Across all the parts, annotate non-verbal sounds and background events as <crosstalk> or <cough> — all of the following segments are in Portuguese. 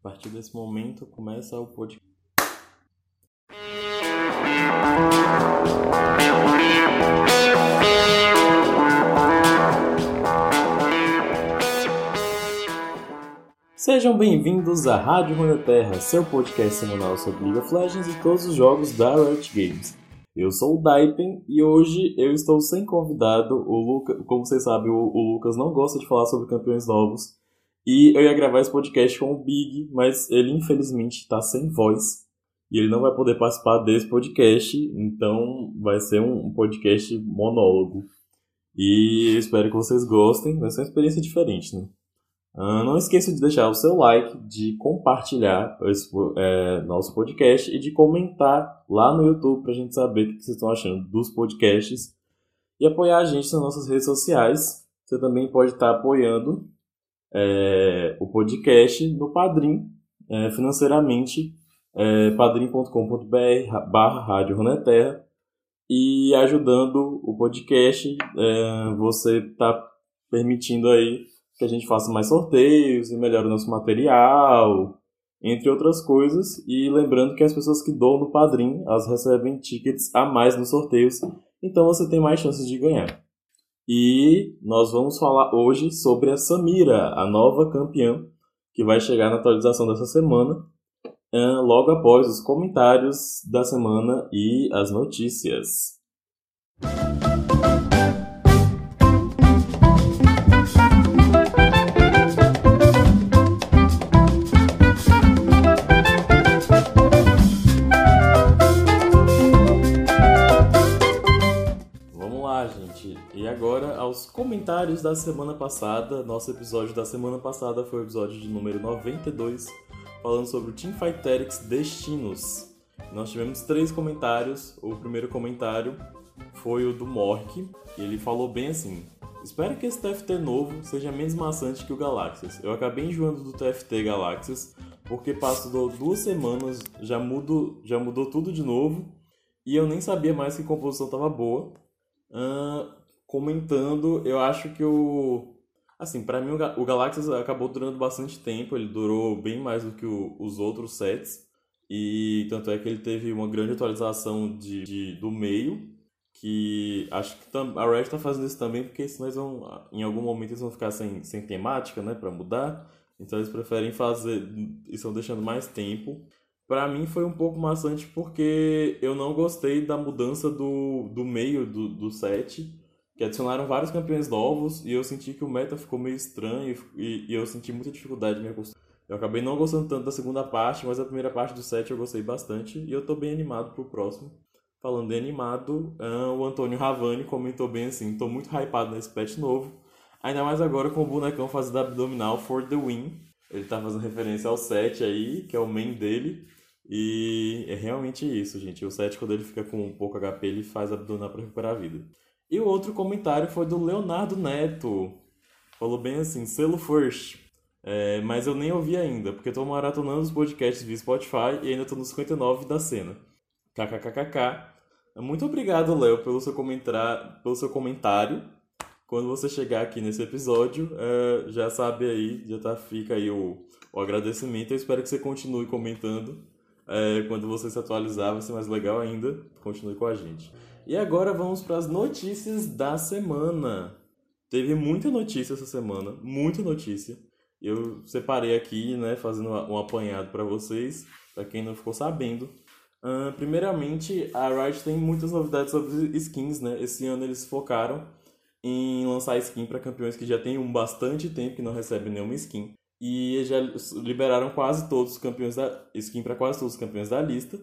A partir desse momento começa o podcast. Sejam bem-vindos à Rádio Terra, seu podcast semanal sobre League of Legends e todos os jogos da Riot Games. Eu sou o Daipen e hoje eu estou sem convidado. O Luca, como vocês sabem, o, o Lucas não gosta de falar sobre campeões novos. E eu ia gravar esse podcast com o Big, mas ele infelizmente está sem voz. E ele não vai poder participar desse podcast, então vai ser um podcast monólogo. E eu espero que vocês gostem, vai ser uma experiência diferente, né? Uh, não esqueça de deixar o seu like, de compartilhar esse é, nosso podcast e de comentar lá no YouTube para a gente saber o que vocês estão achando dos podcasts e apoiar a gente nas nossas redes sociais. Você também pode estar apoiando é, o podcast no Padrim, é, financeiramente, é, padrim.com.br barra Rádio Runeterra e ajudando o podcast, é, você está permitindo aí que a gente faça mais sorteios e melhore o nosso material, entre outras coisas. E lembrando que as pessoas que doam no Padrim, elas recebem tickets a mais nos sorteios, então você tem mais chances de ganhar. E nós vamos falar hoje sobre a Samira, a nova campeã, que vai chegar na atualização dessa semana, logo após os comentários da semana e as notícias. Comentários da semana passada. Nosso episódio da semana passada foi o episódio de número 92, falando sobre o Teamfight Tactics Destinos. Nós tivemos três comentários. O primeiro comentário foi o do Mork, e ele falou bem assim: Espero que esse TFT novo seja menos maçante que o Galaxias. Eu acabei enjoando do TFT Galaxias porque passou duas semanas, já, mudo, já mudou tudo de novo e eu nem sabia mais que a composição estava boa. Uh, comentando, eu acho que o. Assim, para mim o Galaxias acabou durando bastante tempo, ele durou bem mais do que o, os outros sets. E tanto é que ele teve uma grande atualização de, de do meio, que acho que a Red está fazendo isso também, porque senão eles vão, em algum momento eles vão ficar sem, sem temática, né, para mudar. Então eles preferem fazer, e estão deixando mais tempo. Para mim foi um pouco maçante porque eu não gostei da mudança do, do meio do, do set que adicionaram vários campeões novos e eu senti que o meta ficou meio estranho e, e eu senti muita dificuldade de me acostumar. Eu acabei não gostando tanto da segunda parte, mas a primeira parte do set eu gostei bastante e eu tô bem animado pro próximo. Falando de animado, o Antônio Ravani comentou bem assim: tô muito hypado nesse patch novo, ainda mais agora com o bonecão fazendo abdominal for the win. Ele tá fazendo referência ao set aí, que é o main dele. E é realmente isso, gente. O set, quando ele fica com pouco HP, ele faz abdominal para recuperar a vida. E o outro comentário foi do Leonardo Neto. Falou bem assim, selo first. É, mas eu nem ouvi ainda, porque estou maratonando os podcasts via Spotify e ainda estou no 59 da cena. KKKKK. Muito obrigado, Léo, pelo seu, pelo seu comentário. Quando você chegar aqui nesse episódio, é, já sabe aí, já tá, fica aí o, o agradecimento. Eu espero que você continue comentando. É, quando você se atualizar, vai ser mais legal ainda. Continue com a gente. E agora vamos para as notícias da semana. Teve muita notícia essa semana, muita notícia. Eu separei aqui, né, fazendo um apanhado para vocês, para quem não ficou sabendo. Uh, primeiramente, a Riot tem muitas novidades sobre skins, né? Esse ano eles focaram em lançar skin para campeões que já tem um bastante tempo que não recebem nenhuma skin. E já liberaram quase todos os campeões da skin para quase todos os campeões da lista.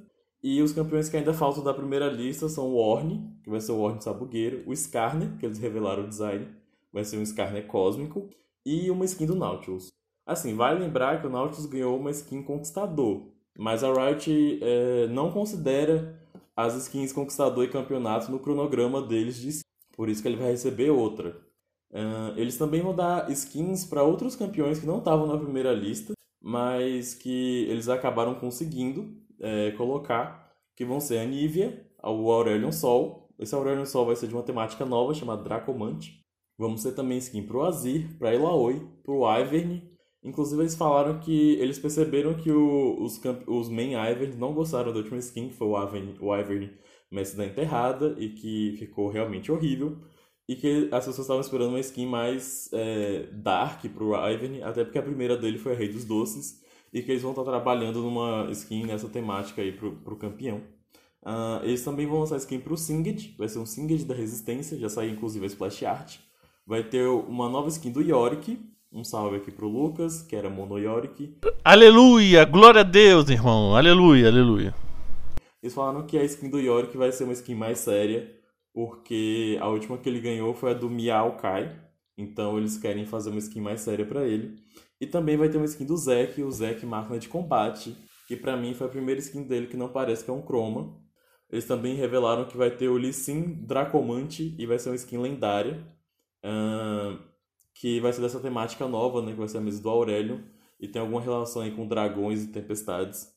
E os campeões que ainda faltam da primeira lista são o Orne, que vai ser o Orne Sabugueiro, o Skarner, que eles revelaram o design, vai ser um Skarner cósmico, e uma skin do Nautilus. Assim, vale lembrar que o Nautilus ganhou uma skin Conquistador, mas a Riot é, não considera as skins Conquistador e Campeonato no cronograma deles de por isso que ele vai receber outra. Uh, eles também vão dar skins para outros campeões que não estavam na primeira lista, mas que eles acabaram conseguindo é, colocar, que vão ser a Nívia, o Aurelion Sol. Esse Aurelion Sol vai ser de uma temática nova chamada Dracomante. Vamos ter também skin pro Azir, pra Elaoi, pro Ivern, Inclusive, eles falaram que eles perceberam que o, os, os main Ivern não gostaram da última skin, que foi o Ivern, o Ivern Mestre da Enterrada, e que ficou realmente horrível. E que as pessoas estavam esperando uma skin mais é, dark pro Ivern, até porque a primeira dele foi a Rei dos Doces, e que eles vão estar trabalhando numa skin nessa temática aí pro, pro campeão. Uh, eles também vão lançar skin pro Singed, vai ser um Singed da Resistência, já saiu inclusive a splash art. Vai ter uma nova skin do Yorick, um salve aqui pro Lucas, que era Mono Yorick. Aleluia! Glória a Deus, irmão! Aleluia, aleluia. Eles falaram que a skin do Yorick vai ser uma skin mais séria, porque a última que ele ganhou foi a do Miao Kai. Então eles querem fazer uma skin mais séria para ele. E também vai ter uma skin do Zek, o Zek Máquina de Combate, que para mim foi a primeira skin dele que não parece que é um chroma. Eles também revelaram que vai ter o Lee Sin Dracomante e vai ser uma skin lendária. Uh, que vai ser dessa temática nova, né? Que vai ser a mesa do Aurélio. E tem alguma relação aí com dragões e tempestades.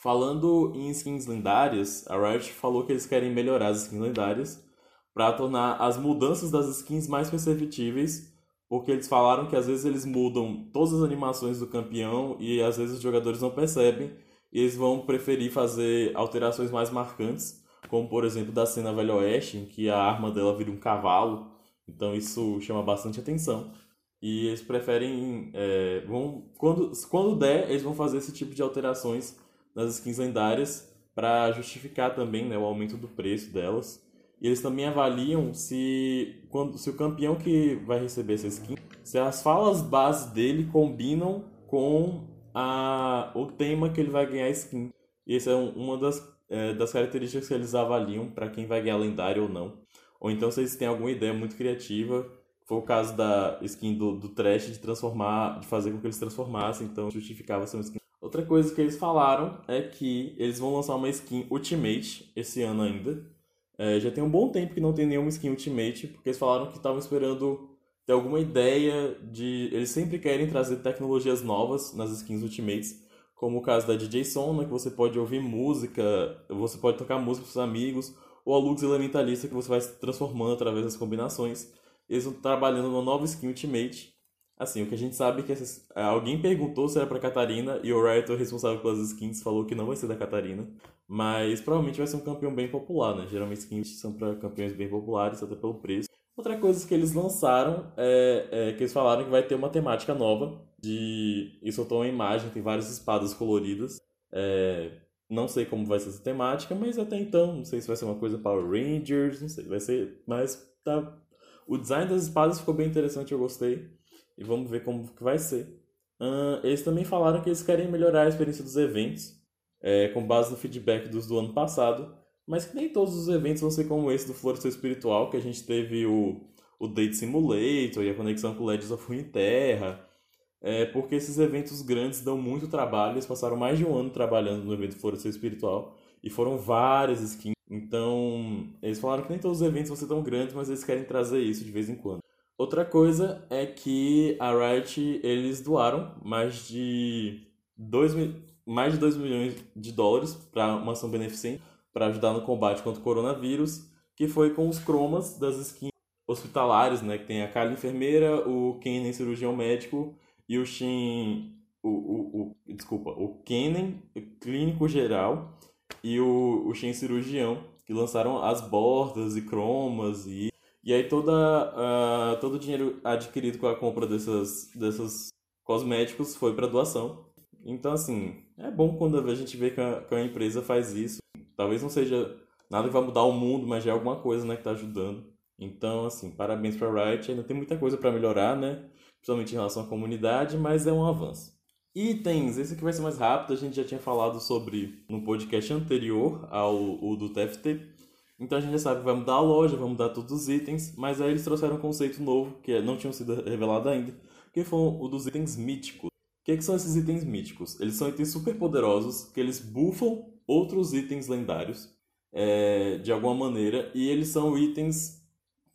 Falando em skins lendárias, a Riot falou que eles querem melhorar as skins lendárias para tornar as mudanças das skins mais perceptíveis, porque eles falaram que às vezes eles mudam todas as animações do campeão e às vezes os jogadores não percebem e eles vão preferir fazer alterações mais marcantes, como por exemplo da cena Velho Oeste, em que a arma dela vira um cavalo, então isso chama bastante atenção. E eles preferem. É, vão, quando, quando der, eles vão fazer esse tipo de alterações nas skins lendárias para justificar também né, o aumento do preço delas. E eles também avaliam se, quando, se o campeão que vai receber essa skin, se as falas base dele combinam com a, o tema que ele vai ganhar skin. E essa é uma das, é, das características que eles avaliam para quem vai ganhar lendário ou não. Ou então se eles têm alguma ideia muito criativa foi o caso da skin do, do Trash de transformar, de fazer com que eles transformassem, então justificava ser uma skin. Outra coisa que eles falaram é que eles vão lançar uma skin Ultimate esse ano ainda. É, já tem um bom tempo que não tem nenhuma skin Ultimate, porque eles falaram que estavam esperando ter alguma ideia de. Eles sempre querem trazer tecnologias novas nas skins Ultimates, como o caso da DJ Sona, que você pode ouvir música, você pode tocar música com seus amigos, ou a Lux Elementalista, que você vai se transformando através das combinações eles estão trabalhando numa nova skin Ultimate. Assim, o que a gente sabe é que essas... É, alguém perguntou se era pra Catarina e o Riot, responsável pelas skins, falou que não vai ser da Catarina. Mas provavelmente vai ser um campeão bem popular, né? Geralmente skins são para campeões bem populares, até pelo preço. Outra coisa que eles lançaram é, é, que eles falaram que vai ter uma temática nova de. Isso soltou uma imagem, tem várias espadas coloridas. É, não sei como vai ser essa temática, mas até então, não sei se vai ser uma coisa Power Rangers, não sei, vai ser. Mas tá o design das espadas ficou bem interessante, eu gostei. E vamos ver como que vai ser. Uh, eles também falaram que eles querem melhorar a experiência dos eventos, é, com base no feedback dos do ano passado, mas que nem todos os eventos vão ser como esse do Florescer Espiritual, que a gente teve o, o Date Simulator e a conexão com Legends of Runeterra, é, porque esses eventos grandes dão muito trabalho, eles passaram mais de um ano trabalhando no evento Florescer Espiritual, e foram várias skins então, eles falaram que nem todos os eventos vão ser tão grandes, mas eles querem trazer isso de vez em quando. Outra coisa é que a Riot, eles doaram mais de 2, mais de 2 milhões de dólares para uma ação beneficente para ajudar no combate contra o coronavírus, que foi com os cromas das skins hospitalares, né? Que tem a Kali enfermeira, o Kennen cirurgião médico e o Shin... O, o, o, desculpa, o Kennen clínico geral e o, o Shen Cirurgião, que lançaram as bordas e cromas e e aí toda, uh, todo o dinheiro adquirido com a compra dessas, desses cosméticos foi para doação. Então, assim, é bom quando a gente vê que a, que a, empresa faz isso. Talvez não seja nada que vai mudar o mundo, mas já é alguma coisa né, que está ajudando. Então, assim, parabéns para a Riot. Ainda tem muita coisa para melhorar, né? Principalmente em relação à comunidade, mas é um avanço. Itens, esse aqui vai ser mais rápido, a gente já tinha falado sobre no podcast anterior ao do TFT. Então a gente já sabe que vai mudar a loja, vai mudar todos os itens, mas aí eles trouxeram um conceito novo, que não tinha sido revelado ainda, que foi o dos itens míticos. O que, que são esses itens míticos? Eles são itens super poderosos, que eles buffam outros itens lendários, é, de alguma maneira, e eles são itens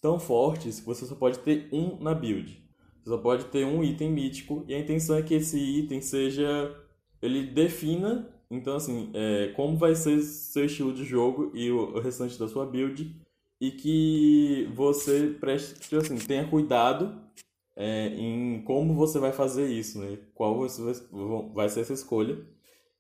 tão fortes que você só pode ter um na build. Você só pode ter um item mítico e a intenção é que esse item seja. Ele defina, então assim, é, como vai ser seu estilo de jogo e o, o restante da sua build e que você preste, tipo assim, tenha cuidado é, em como você vai fazer isso, né? Qual vai ser essa escolha.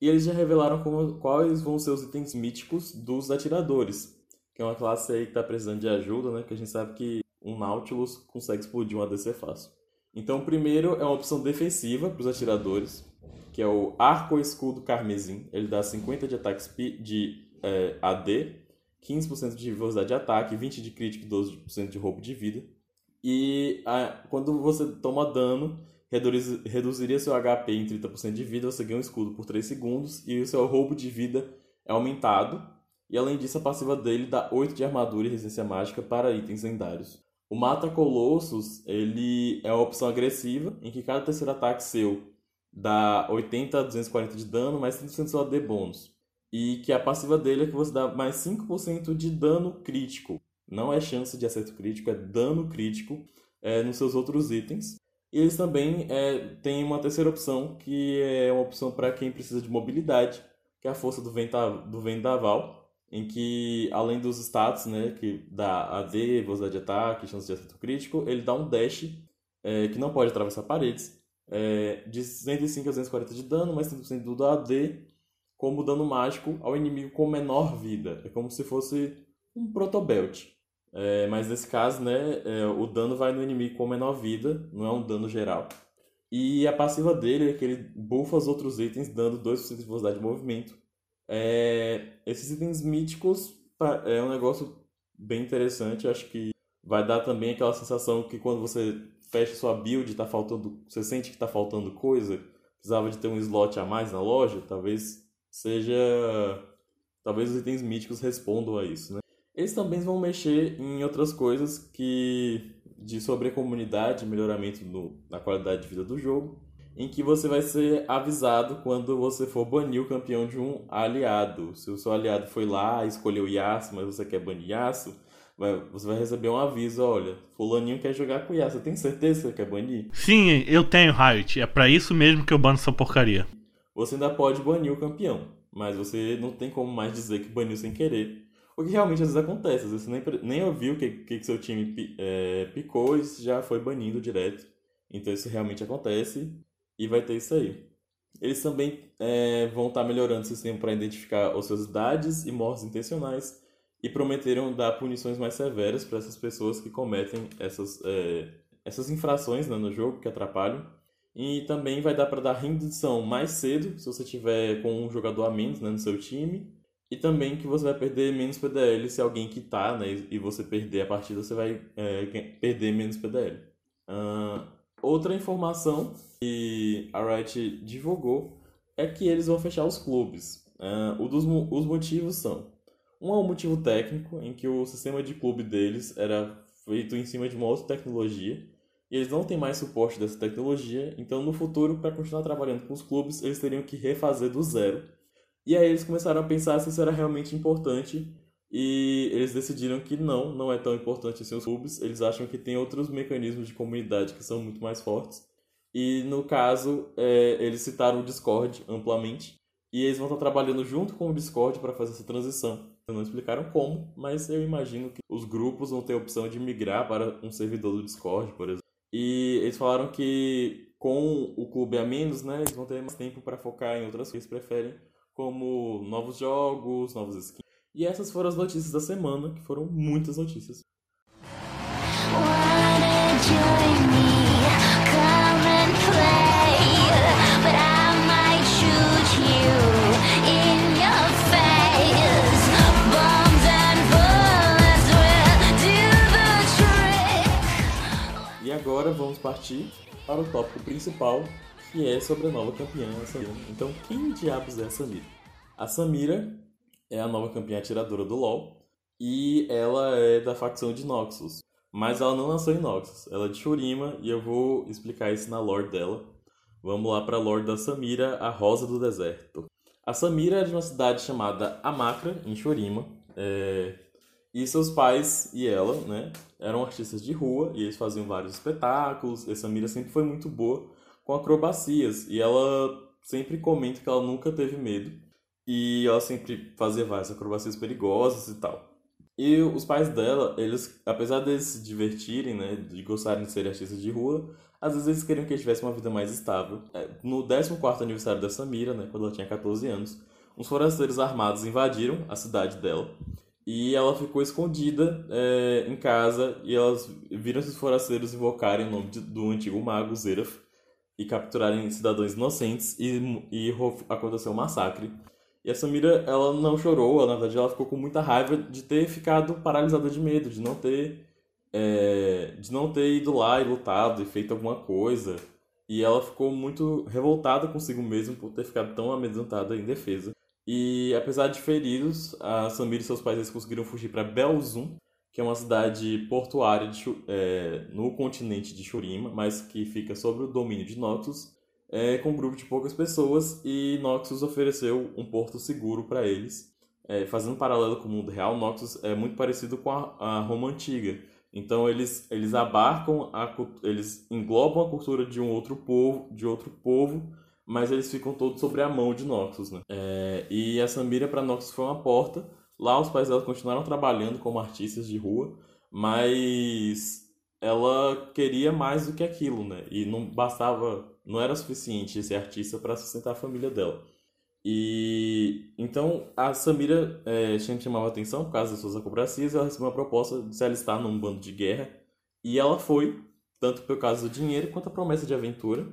E eles já revelaram como, quais vão ser os itens míticos dos atiradores, que é uma classe aí que está precisando de ajuda, né? Que a gente sabe que um Nautilus consegue explodir um ADC fácil. Então, primeiro é uma opção defensiva para os atiradores, que é o Arco Escudo Carmesim. Ele dá 50 de ataque de é, AD, 15% de velocidade de ataque, 20% de crítico e 12% de roubo de vida. E a, quando você toma dano, reduz, reduziria seu HP em 30% de vida, você ganha um escudo por 3 segundos e o seu roubo de vida é aumentado. E além disso, a passiva dele dá 8 de armadura e resistência mágica para itens lendários. O Mata Colossus, ele é uma opção agressiva, em que cada terceiro ataque seu dá 80 a 240 de dano, mais 30% do seu AD bônus. E que a passiva dele é que você dá mais 5% de dano crítico. Não é chance de acerto crítico, é dano crítico é, nos seus outros itens. E eles também é, têm uma terceira opção, que é uma opção para quem precisa de mobilidade, que é a força do, venta, do vendaval, em que, além dos status, né, que dá AD, velocidade de ataque, chance de acerto crítico, ele dá um dash, é, que não pode atravessar paredes, é, de 105 a 240 de dano, mais 30% do AD, como dano mágico ao inimigo com menor vida. É como se fosse um protobelt. É, mas nesse caso, né, é, o dano vai no inimigo com menor vida, não é um dano geral. E a passiva dele é que ele buffa os outros itens, dando 2% de velocidade de movimento. É, esses itens míticos é um negócio bem interessante. Acho que vai dar também aquela sensação que quando você fecha sua build, tá faltando, você sente que está faltando coisa, precisava de ter um slot a mais na loja, talvez seja, talvez os itens míticos respondam a isso, né? Eles também vão mexer em outras coisas que de sobre a comunidade, melhoramento no, na qualidade de vida do jogo, em que você vai ser avisado quando você for banir o campeão de um aliado. Se o seu aliado foi lá, escolheu Yasuo, mas você quer banir Yasuo, vai, você vai receber um aviso, olha, fulaninho quer jogar com Yasuo, tem certeza que você quer banir? Sim, eu tenho, Riot, é para isso mesmo que eu bano essa porcaria. Você ainda pode banir o campeão, mas você não tem como mais dizer que baniu sem querer. O que realmente às vezes acontece, às vezes você nem, nem ouviu o que, que, seu time é, picou e já foi banindo direto. Então isso realmente acontece e vai ter isso aí. Eles também é, vão estar melhorando o sistema para identificar ociosidades e mortes intencionais e prometeram dar punições mais severas para essas pessoas que cometem essas, é, essas infrações né, no jogo que atrapalham. E também vai dar para dar rendição mais cedo, se você tiver com um jogador a menos né, no seu time. E também que você vai perder menos PDL se alguém quitar, né? E você perder a partida, você vai é, perder menos PDL. Uh, outra informação que a Riot divulgou é que eles vão fechar os clubes. Uh, dos, os motivos são um é um motivo técnico, em que o sistema de clube deles era feito em cima de uma outra tecnologia, e eles não têm mais suporte dessa tecnologia, então no futuro, para continuar trabalhando com os clubes, eles teriam que refazer do zero. E aí eles começaram a pensar se isso era realmente importante, e eles decidiram que não, não é tão importante assim os clubes, eles acham que tem outros mecanismos de comunidade que são muito mais fortes. E no caso, é, eles citaram o Discord amplamente, e eles vão estar trabalhando junto com o Discord para fazer essa transição. Não explicaram como, mas eu imagino que os grupos vão ter a opção de migrar para um servidor do Discord, por exemplo. E eles falaram que com o clube a menos, né, eles vão ter mais tempo para focar em outras coisas que eles preferem, como novos jogos, novos skins. E essas foram as notícias da semana, que foram muitas notícias. Agora vamos partir para o tópico principal, que é sobre a nova campeã, a Samira. Então, quem diabos é a Samira? A Samira é a nova campeã atiradora do LoL e ela é da facção de Noxus. Mas ela não nasceu em Noxus, ela é de Shurima e eu vou explicar isso na lore dela. Vamos lá para a lore da Samira, a Rosa do Deserto. A Samira é de uma cidade chamada Amakra, em Shurima. É... E seus pais e ela, né, eram artistas de rua e eles faziam vários espetáculos. Essa Mira sempre foi muito boa com acrobacias e ela sempre comenta que ela nunca teve medo e ela sempre fazia várias acrobacias perigosas e tal. E os pais dela, eles, apesar deles se divertirem, né, de gostarem de ser artistas de rua, às vezes eles queriam que ele tivesse uma vida mais estável. É, no 14 aniversário da Samira, né, quando ela tinha 14 anos, uns forasteiros armados invadiram a cidade dela e ela ficou escondida é, em casa e elas viram esses forasteiros invocarem o nome de, do antigo mago Zeraf e capturarem cidadãos inocentes e, e aconteceu um massacre. E a Samira, ela não chorou, ela, na verdade ela ficou com muita raiva de ter ficado paralisada de medo, de não ter é, de não ter ido lá e lutado e feito alguma coisa. E ela ficou muito revoltada consigo mesma por ter ficado tão amedrontada em defesa. E apesar de feridos, a Samira e seus pais eles conseguiram fugir para Belzum, que é uma cidade portuária de, é, no continente de Shurima, mas que fica sob o domínio de Noxus, é, com um grupo de poucas pessoas, e Noxus ofereceu um porto seguro para eles. É, fazendo um paralelo com o mundo real, Noxus é muito parecido com a, a Roma antiga. Então eles, eles abarcam, a, eles englobam a cultura de um outro povo, de outro povo mas eles ficam todos sobre a mão de Noxus, né? É, e a Samira para Noxus foi uma porta. Lá os pais dela continuaram trabalhando como artistas de rua, mas ela queria mais do que aquilo, né? E não bastava, não era suficiente ser artista para sustentar a família dela. E então a Samira é, chamava atenção por causa das suas acobracias. Ela recebeu uma proposta de se alistar num bando de guerra e ela foi, tanto pelo caso do dinheiro quanto a promessa de aventura.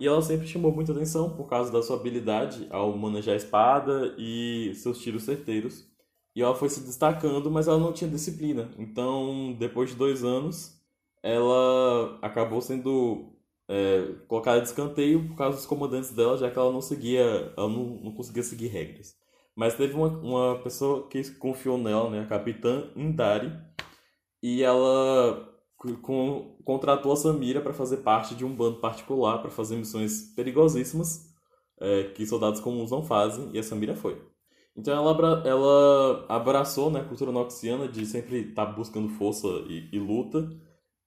E ela sempre chamou muita atenção por causa da sua habilidade ao manejar a espada e seus tiros certeiros. E ela foi se destacando, mas ela não tinha disciplina. Então, depois de dois anos, ela acabou sendo é, colocada de escanteio por causa dos comandantes dela, já que ela não seguia, ela não, não conseguia seguir regras. Mas teve uma, uma pessoa que confiou nela, né, a capitã Indari, e ela com, contratou a Samira para fazer parte de um bando particular para fazer missões perigosíssimas é, que soldados comuns não fazem, e a Samira foi. Então ela, ela abraçou né, a cultura noxiana de sempre estar tá buscando força e, e, luta,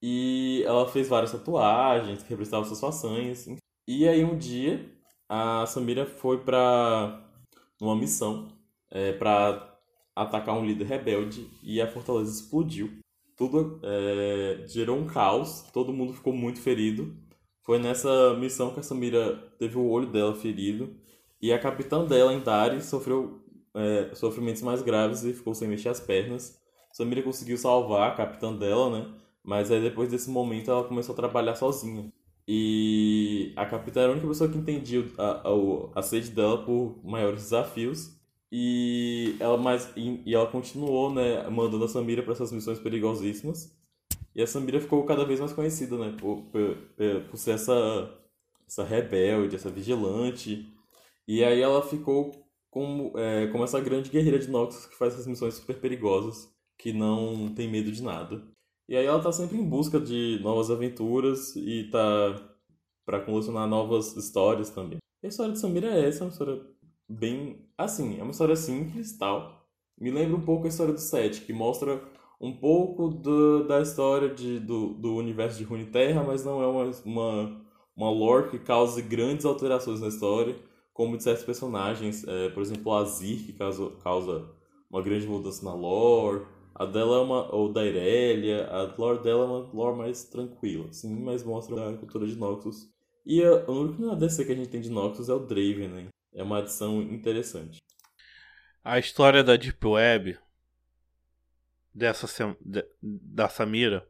e ela fez várias tatuagens que representavam suas façanhas. E aí um dia a Samira foi para uma missão é, para atacar um líder rebelde e a fortaleza explodiu tudo é, gerou um caos, todo mundo ficou muito ferido. Foi nessa missão que a Samira teve o olho dela ferido e a capitã dela, Indari, sofreu é, sofrimentos mais graves e ficou sem mexer as pernas. Samira conseguiu salvar a capitã dela, né? Mas aí depois desse momento ela começou a trabalhar sozinha. E a capitã era a única pessoa que entendia a, a, a sede dela por maiores desafios. E ela, mais, e, e ela continuou, né, mandando a Samira para essas missões perigosíssimas. E a Samira ficou cada vez mais conhecida, né, por, por, por ser essa, essa rebelde, essa vigilante. E aí ela ficou como, é, como essa grande guerreira de Noxus que faz essas missões super perigosas, que não tem medo de nada. E aí ela tá sempre em busca de novas aventuras e tá para colecionar novas histórias também. E a história de Samira é essa, é uma história bem assim, é uma história simples, tal. Me lembra um pouco a história do Sete, que mostra um pouco do, da história de, do, do universo de Runeterra, mas não é uma, uma, uma lore que cause grandes alterações na história, como de certos personagens, é, por exemplo, a Azir, que causa, causa uma grande mudança na lore, a dela é uma, ou da Irelia, a lore dela é uma lore mais tranquila, sim, mas mostra a cultura de Noxus. E a, único ADC que a gente tem de Noxus é o Draven, né? É uma adição interessante. A história da Deep Web dessa da Samira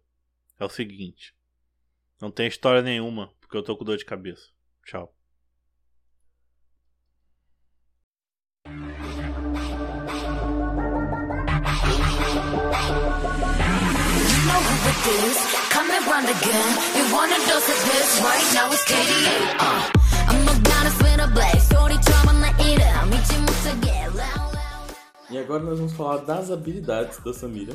é o seguinte. Não tem história nenhuma, porque eu tô com dor de cabeça. Tchau. Coming round again. You wanna dose of this right now? It's KDA. Uh. E agora nós vamos falar das habilidades da Samira.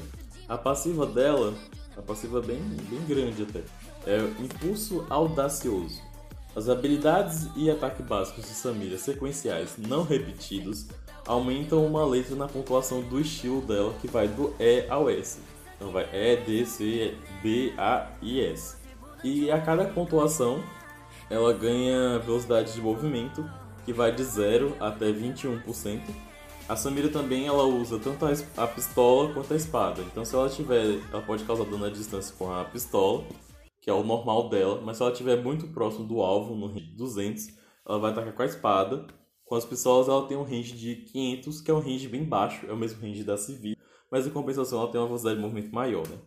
A passiva dela, a passiva bem, bem grande até, é Impulso Audacioso. As habilidades e ataque básicos de Samira sequenciais não repetidos aumentam uma letra na pontuação do estilo dela que vai do E ao S. Então vai E, D, C, D, A e S. E a cada pontuação ela ganha velocidade de movimento que vai de 0 até 21%, A Samira também ela usa tanto a, pistola quanto a espada. Então se ela tiver, ela pode causar dano à distância com a pistola, que é o normal dela, mas se ela estiver muito próximo do alvo, no range de 200, ela vai atacar com a espada. Com as pistolas ela tem um range de 500, que é um range bem baixo, é o mesmo range da civil, mas em compensação ela tem uma velocidade de movimento maior, né?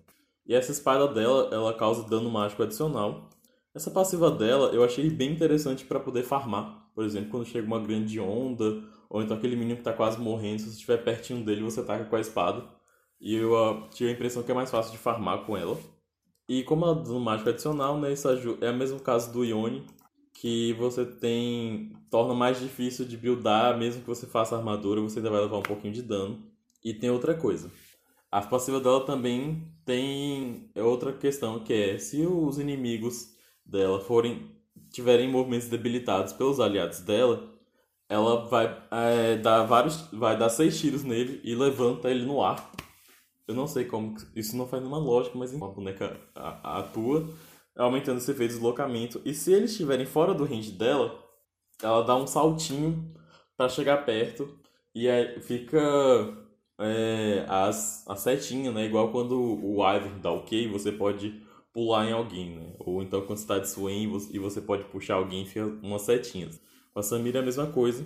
E essa espada dela, ela causa dano mágico adicional. Essa passiva dela eu achei bem interessante para poder farmar. Por exemplo, quando chega uma grande onda, ou então aquele menino que tá quase morrendo, se você estiver pertinho dele, você ataca com a espada. E eu uh, tive a impressão que é mais fácil de farmar com ela. E como ela dano mágico adicional, né, isso é o mesmo caso do Ione, que você tem torna mais difícil de buildar, mesmo que você faça armadura, você ainda vai levar um pouquinho de dano. E tem outra coisa. A passiva dela também tem outra questão, que é se os inimigos dela forem tiverem movimentos debilitados pelos aliados dela, ela vai é, dar vários vai dar seis tiros nele e levanta ele no ar. Eu não sei como isso não faz nenhuma lógica, mas uma boneca atua aumentando esse efeito de deslocamento e se eles estiverem fora do range dela, ela dá um saltinho para chegar perto e aí fica é, as, a setinha, né? Igual quando o Ivor dá ok, você pode pular em alguém, né? Ou então quando você tá de swing e você pode puxar alguém fica umas setinhas. Com a Samira é a mesma coisa.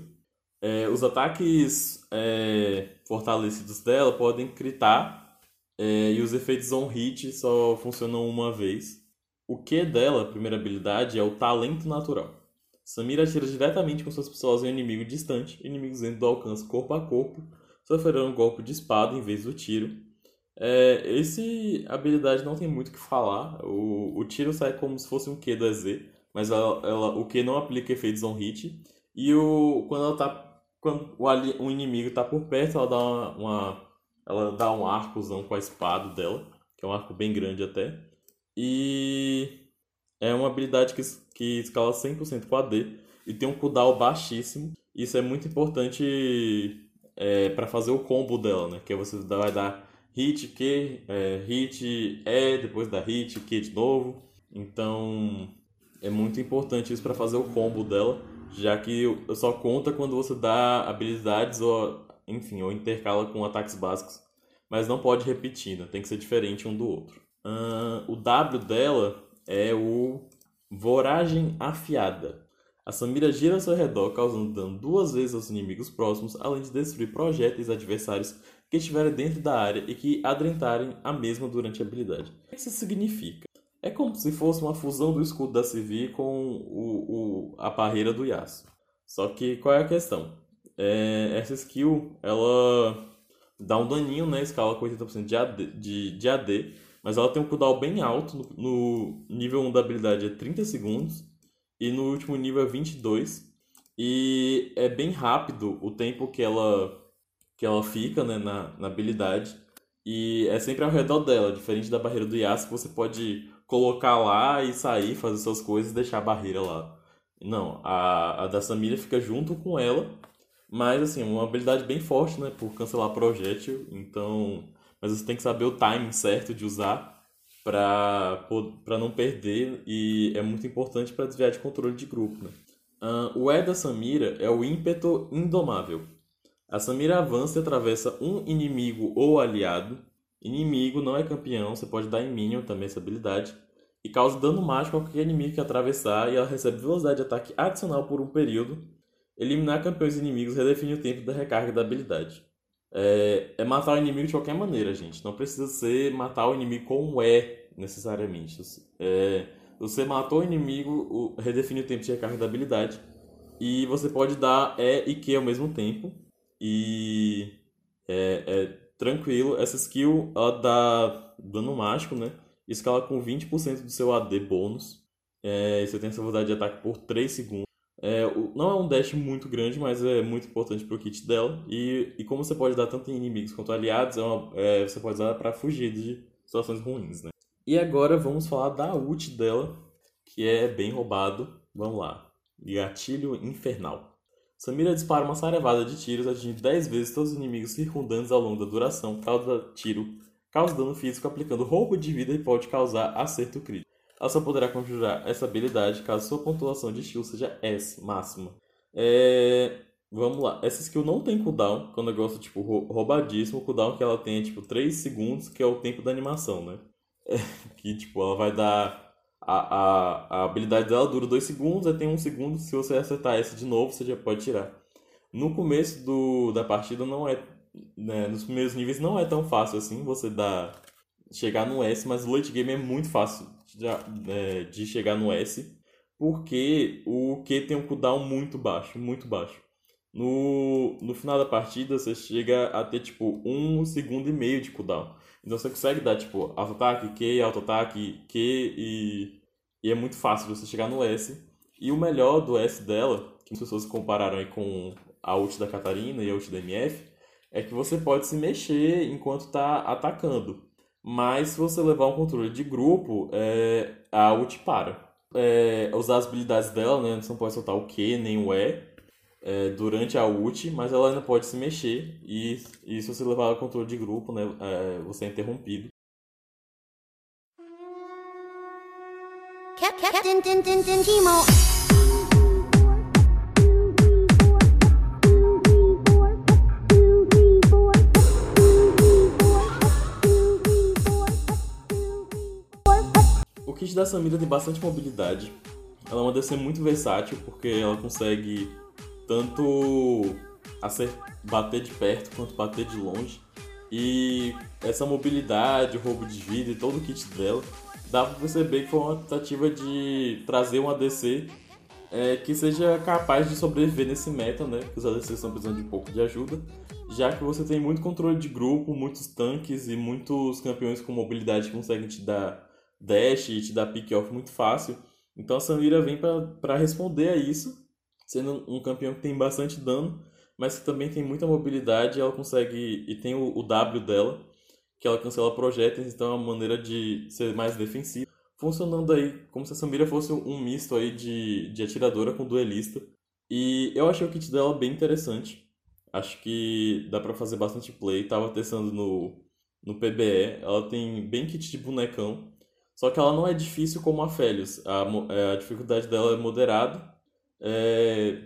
É, os ataques é, fortalecidos dela podem critar é, e os efeitos on hit só funcionam uma vez. O que dela, a primeira habilidade, é o talento natural. Samira atira diretamente com suas pistolas em um inimigo distante, inimigos dentro do alcance corpo a corpo, sofrerão um golpe de espada em vez do tiro. É, esse habilidade não tem muito o que falar. O, o tiro sai como se fosse um Q do EZ, mas ela, ela, o Q não aplica efeitos on hit. E o, quando ela tá. Quando o, o inimigo está por perto, ela dá uma, uma, Ela dá um arcozão com a espada dela, que é um arco bem grande até. E é uma habilidade que, que escala 100% com AD e tem um cooldown baixíssimo. Isso é muito importante é, para fazer o combo dela, né? Que você vai dar hit, Q, é, hit, E, depois da hit, Q de novo. Então é muito importante isso para fazer o combo dela, já que só conta quando você dá habilidades ou, enfim, ou intercala com ataques básicos. Mas não pode repetir, né? tem que ser diferente um do outro. Uh, o W dela é o Voragem Afiada. A Samira gira ao seu redor, causando dano duas vezes aos inimigos próximos, além de destruir projéteis adversários que estiverem dentro da área e que adrentarem a mesma durante a habilidade. O que isso significa? É como se fosse uma fusão do escudo da Civi com o, o, a barreira do Yasuo. Só que qual é a questão? É, essa skill, ela dá um daninho, né? Escala com 80% de AD, de, de AD, mas ela tem um cooldown bem alto. No, no nível 1 da habilidade é 30 segundos e no último nível é 22. E é bem rápido o tempo que ela, que ela fica né, na, na habilidade. E é sempre ao redor dela, diferente da barreira do Yasuo, que você pode colocar lá e sair, fazer suas coisas e deixar a barreira lá. Não, a, a da Samira fica junto com ela, mas assim, uma habilidade bem forte, né, por cancelar projétil, então... Mas você tem que saber o timing certo de usar para não perder e é muito importante para desviar de controle de grupo. Né? Uh, o E da Samira é o ímpeto indomável. A Samira avança e atravessa um inimigo ou aliado. Inimigo não é campeão, você pode dar em Minion também essa habilidade. E causa dano mágico a qualquer inimigo que atravessar e ela recebe velocidade de ataque adicional por um período. Eliminar campeões inimigos redefine o tempo da recarga da habilidade. É, é, matar o inimigo de qualquer maneira, gente. Não precisa ser matar o inimigo com um E, necessariamente. É, você matou o inimigo, redefine o tempo de recarga da habilidade. E você pode dar E e Q ao mesmo tempo. E é, é tranquilo. Essa skill, ela dá dano mágico, né? Escala com 20% do seu AD bônus. É, você tem essa velocidade de ataque por 3 segundos. É, não é um dash muito grande, mas é muito importante pro kit dela. E, e como você pode dar tanto em inimigos quanto aliados, é uma, é, você pode usar para fugir de situações ruins, né? E agora vamos falar da ult dela, que é bem roubado. Vamos lá. Gatilho Infernal. Samira dispara uma sarevada de tiros, atingindo 10 vezes todos os inimigos circundantes ao longo da duração, causa tiro, causa dano físico, aplicando roubo de vida e pode causar acerto crítico. Ela só poderá conjurar essa habilidade caso sua pontuação de skill seja S máxima. É... Vamos lá. Essa skill não tem cooldown, que é um negócio, tipo, roubadíssimo. O cooldown que ela tem é, tipo, 3 segundos, que é o tempo da animação, né? É, <laughs> que, tipo, ela vai dar... A, a, habilidade dela dura 2 segundos, aí tem 1 um segundo. Se você acertar esse de novo, você já pode tirar. No começo do, da partida não é... Né, nos primeiros níveis não é tão fácil assim você dar... Chegar no S, mas o late game é muito fácil de, é, de chegar no S. Porque o Q tem um cooldown muito baixo, muito baixo. No, no final da partida, você chega a ter, tipo, um segundo e meio de cooldown. Então você consegue dar, tipo, auto-ataque, Q, auto-ataque, Q e... E é muito fácil você chegar no S. E o melhor do S dela, que as pessoas compararam aí com a ult da Catarina e a ult da MF, é que você pode se mexer enquanto está atacando. Mas se você levar um controle de grupo, é, a ult para. É, usar as habilidades dela, né? Você não pode soltar o Q nem o E é, durante a ult, mas ela ainda pode se mexer e, e se você levar o controle de grupo, né, é, você é interrompido. Captain O kit da Samira tem bastante mobilidade. Ela é uma DC muito versátil porque ela consegue tanto bater de perto quanto bater de longe. E essa mobilidade, roubo de vida e todo o kit dela, dá pra perceber que foi uma tentativa de trazer um ADC é, que seja capaz de sobreviver nesse meta, né? Que os ADCs estão precisando de um pouco de ajuda, já que você tem muito controle de grupo, muitos tanques e muitos campeões com mobilidade que conseguem te dar dash e te dar pick-off muito fácil. Então a Samira vem para responder a isso sendo um campeão que tem bastante dano, mas que também tem muita mobilidade, ela consegue e tem o, o W dela, que ela cancela projéteis, então é uma maneira de ser mais defensiva, funcionando aí como se a Samira fosse um misto aí de, de atiradora com duelista. E eu achei o kit dela bem interessante. Acho que dá para fazer bastante play. Tava testando no, no PBE. Ela tem bem kit de bonecão. Só que ela não é difícil como a Felius. A, a dificuldade dela é moderada é...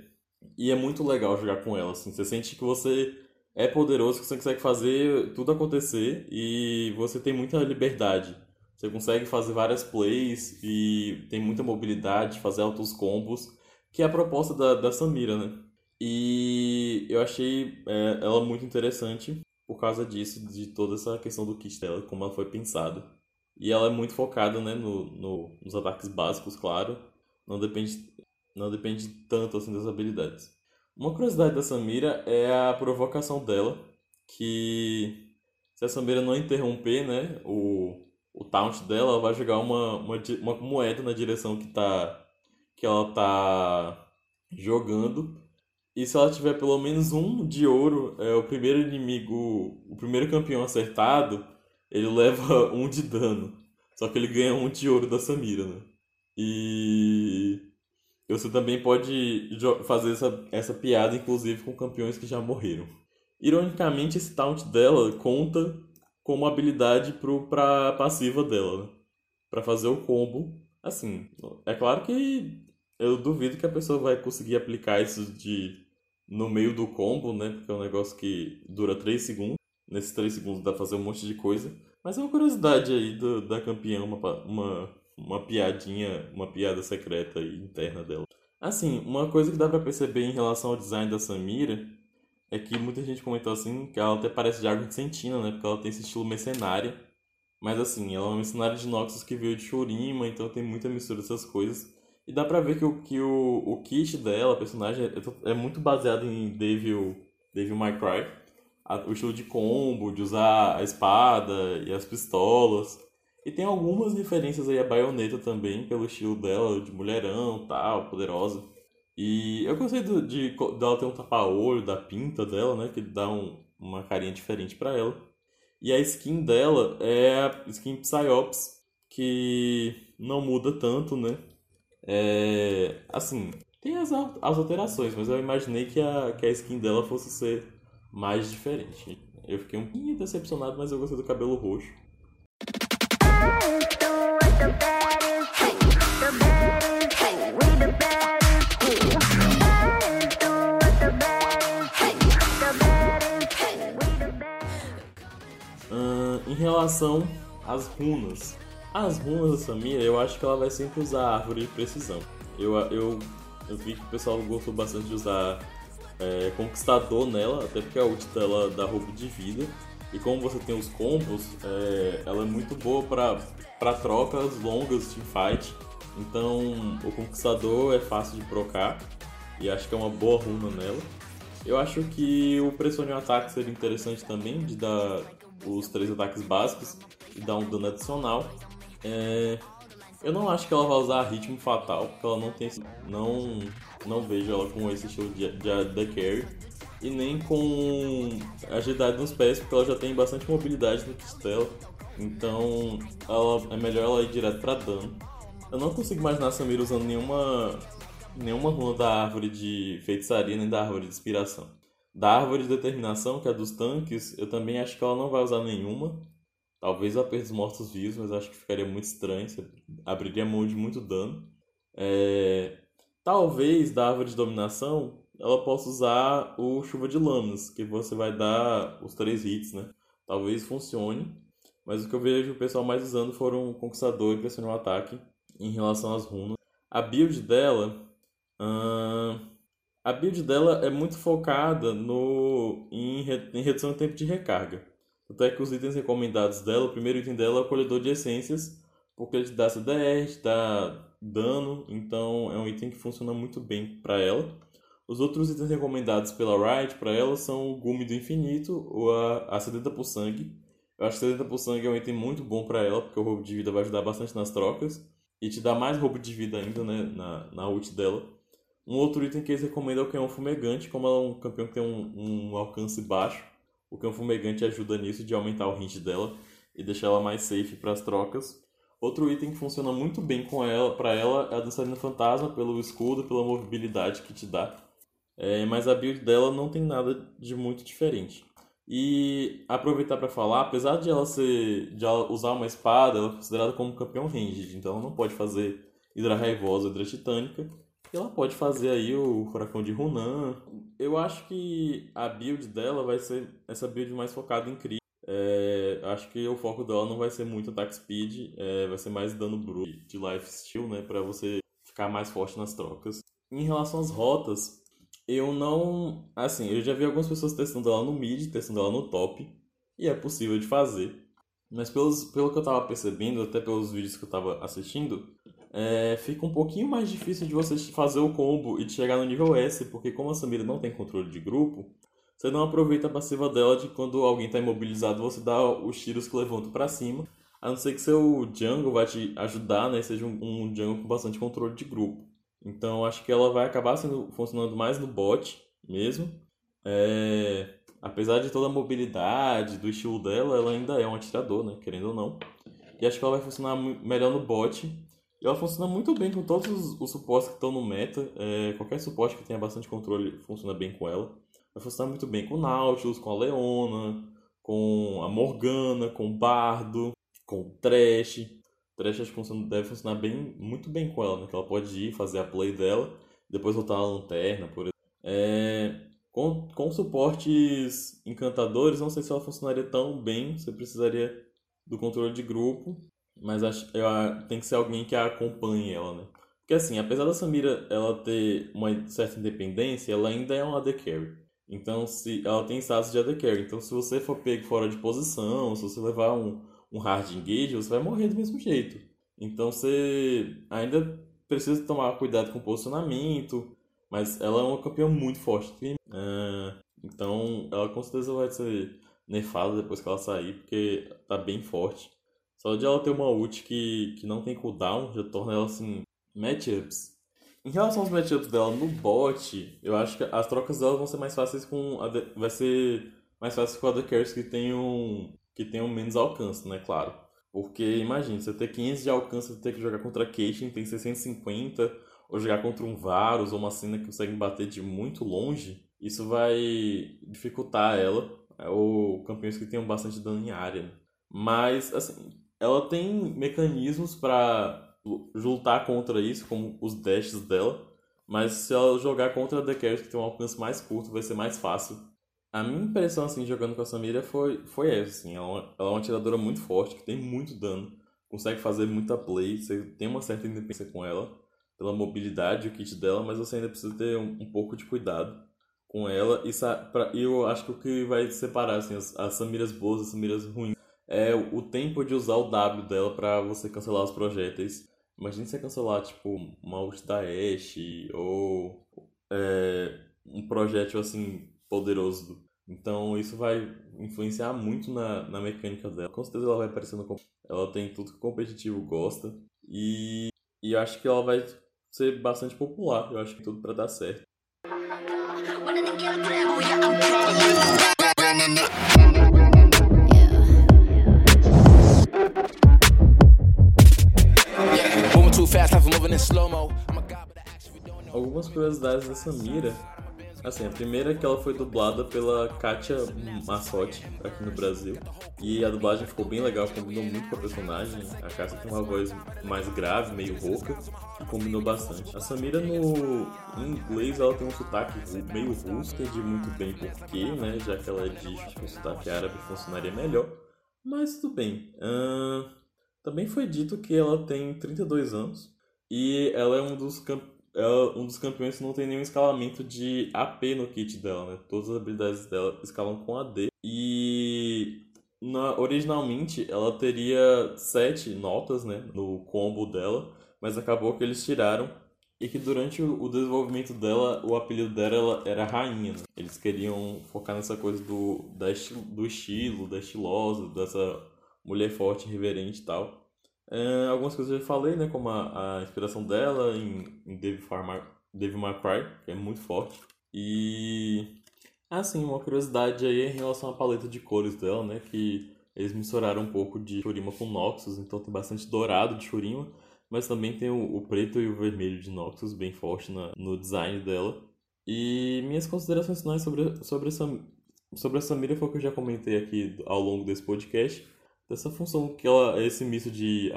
E é muito legal jogar com ela, assim. Você sente que você é poderoso, que você consegue fazer tudo acontecer e você tem muita liberdade. Você consegue fazer várias plays e tem muita mobilidade, fazer altos combos, que é a proposta da, da Samira, né? E eu achei é, ela muito interessante por causa disso, de toda essa questão do kit dela, como ela foi pensada. E ela é muito focada né, no, no, nos ataques básicos, claro. Não depende não depende tanto assim das habilidades. Uma curiosidade da Samira é a provocação dela, que se a Samira não interromper, né, o, o taunt dela, ela vai jogar uma, uma, uma moeda na direção que tá que ela tá jogando. E se ela tiver pelo menos um de ouro, é o primeiro inimigo, o primeiro campeão acertado, ele <laughs> leva um de dano. Só que ele ganha um de ouro da Samira, né? E você também pode fazer essa, essa piada, inclusive, com campeões que já morreram. Ironicamente, esse taunt dela conta como habilidade pro, pra passiva dela, né? Pra fazer o combo. Assim, é claro que eu duvido que a pessoa vai conseguir aplicar isso de no meio do combo, né? Porque é um negócio que dura 3 segundos. Nesses 3 segundos dá pra fazer um monte de coisa. Mas é uma curiosidade aí do, da campeã, uma, uma uma piadinha, uma piada secreta interna dela. Assim, uma coisa que dá para perceber em relação ao design da Samira é que muita gente comentou assim que ela até parece de água de Sentina, né? Porque ela tem esse estilo mercenária. Mas assim, ela é uma mercenária de Noxus que veio de Shurima, então tem muita mistura dessas coisas. E dá pra ver que o, que o, o kit dela, a personagem, é, é muito baseado em Devil, Devil May Cry. A, o estilo de combo, de usar a espada e as pistolas. E tem algumas referências aí a Bayonetta também, pelo estilo dela, de mulherão, tal, poderosa. E eu gostei de, de dela ter um tapa-olho, da pinta dela, né? Que dá um, uma carinha diferente para ela. E a skin dela é a skin Psyops, que não muda tanto, né? É, assim, tem as, as alterações, mas eu imaginei que a, que a skin dela fosse ser mais diferente. Eu fiquei um pouquinho decepcionado, mas eu gostei do cabelo roxo. Relação às runas. As runas da Samira, eu acho que ela vai sempre usar a árvore de precisão. Eu, eu, eu vi que o pessoal gostou bastante de usar é, Conquistador nela, até porque a ult dela dá roubo de vida. E como você tem os combos, é, ela é muito boa para trocas longas de fight. Então o Conquistador é fácil de trocar e acho que é uma boa runa nela. Eu acho que o Pressione Ataque seria interessante também, de dar os três ataques básicos e dar um dano adicional. É... Eu não acho que ela vai usar ritmo fatal, porque ela não tem. Não, não vejo ela com esse estilo de, de, de carry. E nem com agilidade nos pés, porque ela já tem bastante mobilidade no dela. Então ela, é melhor ela ir direto pra dano. Eu não consigo imaginar a Samira usando nenhuma nenhuma runa da árvore de feitiçaria nem da árvore de inspiração. Da árvore de determinação, que é dos tanques, eu também acho que ela não vai usar nenhuma. Talvez a perda dos mortos-vivos, mas acho que ficaria muito estranho, você abriria mão de muito dano. É... Talvez da árvore de dominação ela possa usar o chuva de lâminas, que você vai dar os três hits, né? Talvez funcione, mas o que eu vejo o pessoal mais usando foram o Conquistador e Pressionar o Ataque em relação às runas. A build dela Uh, a build dela é muito focada no, em, em redução do tempo de recarga. Tanto é que os itens recomendados dela, o primeiro item dela é o colhedor de essências, porque ele te dá CDR, te dá dano, então é um item que funciona muito bem para ela. Os outros itens recomendados pela Riot para ela são o Gume do Infinito ou a, a Sedenta por Sangue. Eu acho que Sedenta por Sangue é um item muito bom para ela, porque o roubo de vida vai ajudar bastante nas trocas. E te dá mais roubo de vida ainda né, na, na ult dela. Um outro item que eles recomendam é o canhão fumegante, como é um campeão que tem um, um alcance baixo, o canhão fumegante ajuda nisso de aumentar o range dela e deixar ela mais safe para as trocas. Outro item que funciona muito bem com ela, para ela é a dançarina fantasma, pelo escudo, pela mobilidade que te dá. É, mas a build dela não tem nada de muito diferente. E aproveitar para falar, apesar de ela ser de ela usar uma espada, ela é considerada como campeão ranged, então ela não pode fazer hidra raivosa, hidra titânica ela pode fazer aí o Furacão de Runan. Eu acho que a build dela vai ser essa build mais focada em crit. É, acho que o foco dela não vai ser muito attack speed, é, vai ser mais dano bruto de life steal, né, para você ficar mais forte nas trocas. Em relação às rotas, eu não, assim, eu já vi algumas pessoas testando ela no mid, testando ela no top, e é possível de fazer. Mas pelos, pelo que eu tava percebendo, até pelos vídeos que eu tava assistindo, é, fica um pouquinho mais difícil de você fazer o combo e de chegar no nível S, porque como a Samira não tem controle de grupo, você não aproveita a passiva dela de quando alguém está imobilizado, você dá os tiros que levantam para cima, a não ser que seu jungle vai te ajudar, né, seja um, um jungle com bastante controle de grupo. Então acho que ela vai acabar sendo, funcionando mais no bot mesmo. É, apesar de toda a mobilidade, do estilo dela, ela ainda é um atirador, né, querendo ou não. E acho que ela vai funcionar melhor no bot ela funciona muito bem com todos os, os suportes que estão no meta. É, qualquer suporte que tenha bastante controle funciona bem com ela. Vai funcionar muito bem com o Nautilus, com a Leona, com a Morgana, com o Bardo, com o Trash. Trash acho que deve funcionar bem, muito bem com ela, né? Que ela pode ir fazer a play dela, depois voltar na lanterna, por exemplo. É, com, com suportes encantadores, não sei se ela funcionaria tão bem. Você precisaria do controle de grupo. Mas eu, tem que ser alguém que a acompanhe ela, né? Porque assim, apesar da Samira ela ter uma certa independência, ela ainda é uma AD Carry. Então, se ela tem status de AD Carry. Então, se você for pego fora de posição, se você levar um, um hard engage, você vai morrer do mesmo jeito. Então, você ainda precisa tomar cuidado com o posicionamento. Mas ela é uma campeã muito forte. Uh, então, ela com certeza vai ser nerfada depois que ela sair, porque tá bem forte. Só de ela ter uma ult que, que não tem cooldown já torna ela assim. Matchups. Em relação aos matchups dela no bot, eu acho que as trocas dela vão ser mais fáceis com. A de, vai ser mais fácil com a The que tenham, que tenham menos alcance, né? Claro. Porque imagine, você ter 500 de alcance, você ter que jogar contra a Caitlyn, tem 650, ou jogar contra um Varus ou uma cena que consegue bater de muito longe, isso vai dificultar ela, ou campeões que tenham bastante dano em área. Mas, assim, ela tem mecanismos para lutar contra isso, como os dashes dela. Mas se ela jogar contra a The que tem um alcance mais curto, vai ser mais fácil A minha impressão, assim, jogando com a Samira foi, foi essa, assim. Ela, é ela é uma atiradora muito forte, que tem muito dano, consegue fazer muita play, você tem uma certa independência com ela, pela mobilidade, o kit dela, mas você ainda precisa ter um, um pouco de cuidado com ela. E pra, eu acho que o que vai separar, assim, as, as Samiras boas e as Samiras ruins é o, tempo de usar o W dela para você cancelar os projéteis. Imagina você cancelar, tipo, uma ult da Ashe ou é, um projétil, assim, poderoso. Então isso vai influenciar muito na, na mecânica dela. Com certeza ela vai aparecendo como. Ela tem tudo que o competitivo gosta. E, e eu acho que ela vai ser bastante popular. Eu acho que tudo para dar certo. Algumas curiosidades dessa mira Assim, a primeira é que ela foi dublada pela Katia Massotti aqui no Brasil. E a dublagem ficou bem legal, combinou muito com a personagem. A Katia tem uma voz mais grave, meio rouca, e combinou bastante. A Samira no em inglês ela tem um sotaque meio russo, entendi muito bem porquê, né? Já que ela é de com sotaque árabe funcionaria melhor. Mas tudo bem. Uh, também foi dito que ela tem 32 anos e ela é um dos campeões é um dos campeões que não tem nenhum escalamento de AP no kit dela, né? Todas as habilidades dela escalam com AD. E na, originalmente ela teria sete notas, né? No combo dela, mas acabou que eles tiraram e que durante o desenvolvimento dela, o apelido dela era Rainha. Né? Eles queriam focar nessa coisa do, da do estilo, da estilosa, dessa mulher forte, reverente e tal. É, algumas coisas eu já falei, né? Como a, a inspiração dela em, em Devil May Cry, que é muito forte. E... Assim, uma curiosidade aí em relação à paleta de cores dela, né? Que eles misturaram um pouco de Shurima com Noxus, então tem bastante dourado de Shurima, mas também tem o, o preto e o vermelho de Noxus bem forte na, no design dela. E minhas considerações finais sobre, sobre, essa, sobre a Samira foi o que eu já comentei aqui ao longo desse podcast dessa função que ela esse misto de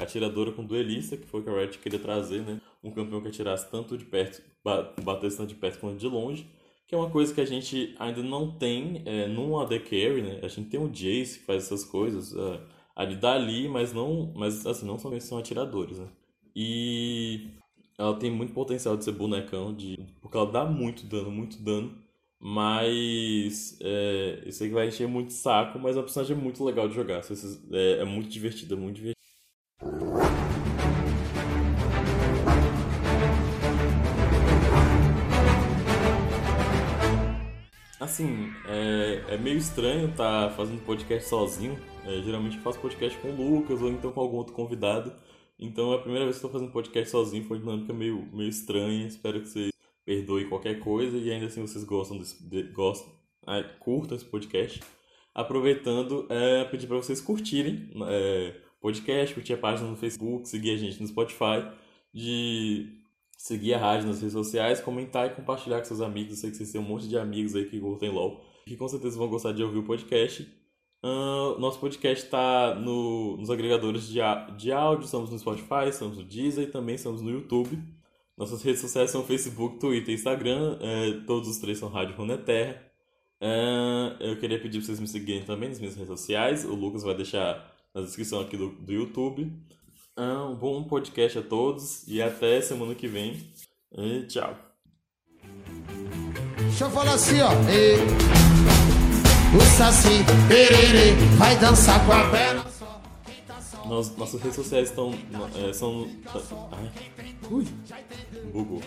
atiradora com duelista, que foi o que a Riot queria trazer, né? Um campeão que atirasse tanto de perto, batesse tanto de perto quanto de longe, que é uma coisa que a gente ainda não tem é, num AD Carry, né? A gente tem o Jace que faz essas coisas é, ali dali, mas não, mas assim, não são, são atiradores, né? E ela tem muito potencial de ser bonecão, de, porque ela dá muito dano, muito dano. Mas é, eu sei que vai encher muito saco, mas a personagem é muito legal de jogar. É, é muito divertida, é muito divertida. Assim, é, é meio estranho estar tá fazendo podcast sozinho. É, geralmente eu faço podcast com o Lucas ou então com algum outro convidado. Então é a primeira vez que estou fazendo podcast sozinho, foi uma dinâmica meio, meio estranha. Espero que vocês perdoe qualquer coisa e ainda assim vocês gostam desse, de, gostam, é, curtam esse podcast. Aproveitando, é, pedir para vocês curtirem é, podcast, curtir a página no Facebook, seguir a gente no Spotify, de seguir a rádio nas redes sociais, comentar e compartilhar com seus amigos. Eu sei que vocês têm um monte de amigos aí que curtem LOL, que com certeza vão gostar de ouvir o podcast. Uh, nosso podcast está no, nos agregadores de, de áudio, estamos no Spotify, estamos no Deezer e também estamos no YouTube. Nossas redes sociais são Facebook, Twitter Instagram. É, todos os três são Rádio Runeterra. É, eu queria pedir para vocês me seguirem também nas minhas redes sociais. O Lucas vai deixar na descrição aqui do, do YouTube. É, um bom podcast a todos e até semana que vem. E tchau. Deixa eu falar assim, ó. E... O Saci, perere, vai dançar com a perna. Nos, nossas redes sociais estão. É, são. Ai. Ui. Bugou.